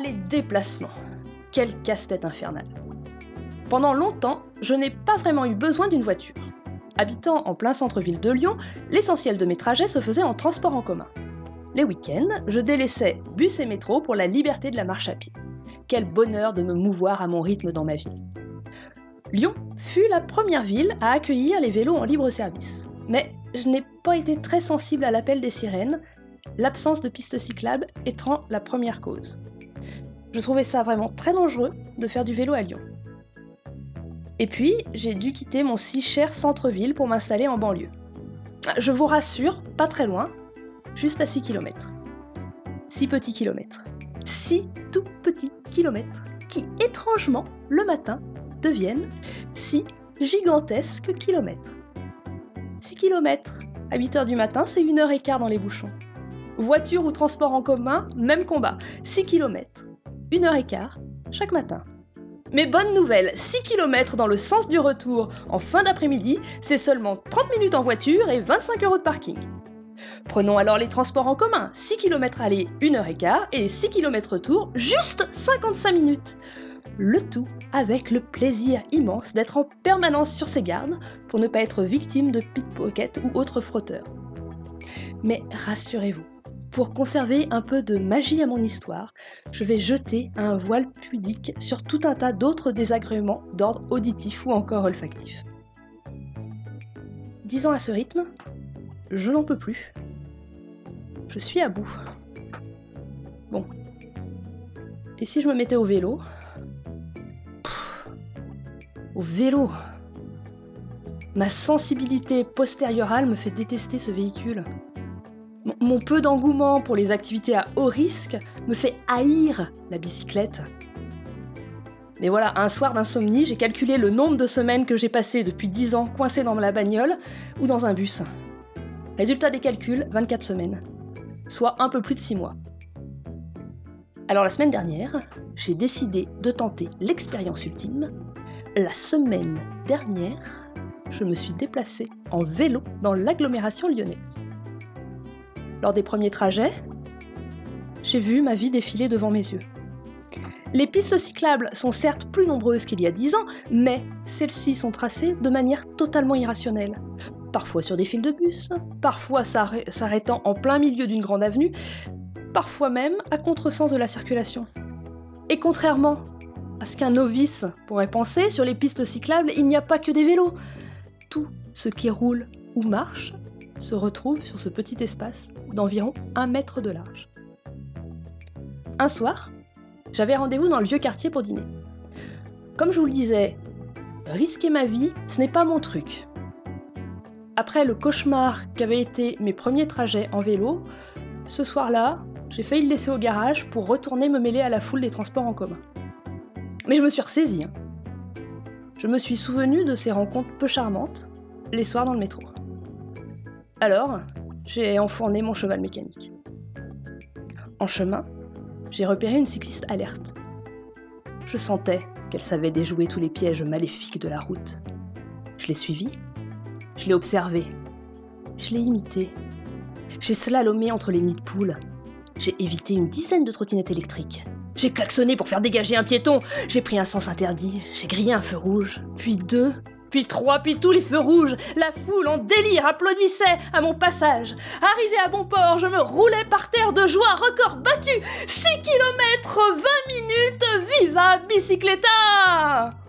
Les déplacements Quel casse-tête infernal Pendant longtemps, je n'ai pas vraiment eu besoin d'une voiture. Habitant en plein centre-ville de Lyon, l'essentiel de mes trajets se faisait en transport en commun. Les week-ends, je délaissais bus et métro pour la liberté de la marche à pied. Quel bonheur de me mouvoir à mon rythme dans ma vie. Lyon fut la première ville à accueillir les vélos en libre service. Mais je n'ai pas été très sensible à l'appel des sirènes, l'absence de pistes cyclables étant la première cause. Je trouvais ça vraiment très dangereux de faire du vélo à Lyon. Et puis, j'ai dû quitter mon si cher centre-ville pour m'installer en banlieue. Je vous rassure, pas très loin, juste à 6 km. 6 petits kilomètres. 6 tout petits kilomètres qui, étrangement, le matin, deviennent 6 gigantesques kilomètres. 6 km à 8h du matin, c'est 1h15 dans les bouchons. Voiture ou transport en commun, même combat. 6 km, 1h15 chaque matin. Mais bonne nouvelle, 6 km dans le sens du retour en fin d'après-midi, c'est seulement 30 minutes en voiture et 25 euros de parking. Prenons alors les transports en commun, 6 km aller, 1h15 et 6 km retour, juste 55 minutes. Le tout avec le plaisir immense d'être en permanence sur ses gardes pour ne pas être victime de pickpocket ou autres frotteurs. Mais rassurez-vous, pour conserver un peu de magie à mon histoire, je vais jeter un voile pudique sur tout un tas d'autres désagréments d'ordre auditif ou encore olfactif. Dix ans à ce rythme, je n'en peux plus. Je suis à bout. Bon. Et si je me mettais au vélo? Au vélo Ma sensibilité postérieurale me fait détester ce véhicule. Mon peu d'engouement pour les activités à haut risque me fait haïr la bicyclette. Mais voilà, un soir d'insomnie, j'ai calculé le nombre de semaines que j'ai passé depuis 10 ans coincé dans la bagnole ou dans un bus. Résultat des calculs, 24 semaines, soit un peu plus de 6 mois. Alors la semaine dernière, j'ai décidé de tenter l'expérience ultime. La semaine dernière, je me suis déplacée en vélo dans l'agglomération lyonnaise. Lors des premiers trajets, j'ai vu ma vie défiler devant mes yeux. Les pistes cyclables sont certes plus nombreuses qu'il y a 10 ans, mais celles-ci sont tracées de manière totalement irrationnelle. Parfois sur des fils de bus, parfois s'arrêtant en plein milieu d'une grande avenue, parfois même à contresens de la circulation. Et contrairement à ce qu'un novice pourrait penser, sur les pistes cyclables, il n'y a pas que des vélos. Tout ce qui roule ou marche se retrouve sur ce petit espace d'environ un mètre de large. Un soir, j'avais rendez-vous dans le vieux quartier pour dîner. Comme je vous le disais, risquer ma vie, ce n'est pas mon truc. Après le cauchemar qu'avaient été mes premiers trajets en vélo, ce soir-là, j'ai failli le laisser au garage pour retourner me mêler à la foule des transports en commun. Mais je me suis ressaisie. Hein. Je me suis souvenu de ces rencontres peu charmantes, les soirs dans le métro. Alors, j'ai enfourné mon cheval mécanique. En chemin, j'ai repéré une cycliste alerte. Je sentais qu'elle savait déjouer tous les pièges maléfiques de la route. Je l'ai suivie, je l'ai observée, je l'ai imitée. J'ai slalomé entre les nids de poules. J'ai évité une dizaine de trottinettes électriques. J'ai klaxonné pour faire dégager un piéton. J'ai pris un sens interdit. J'ai grillé un feu rouge, puis deux, puis trois, puis tous les feux rouges. La foule en délire applaudissait à mon passage. Arrivé à bon port, je me roulais par terre de joie, record battu 6 km 20 minutes, viva bicycletta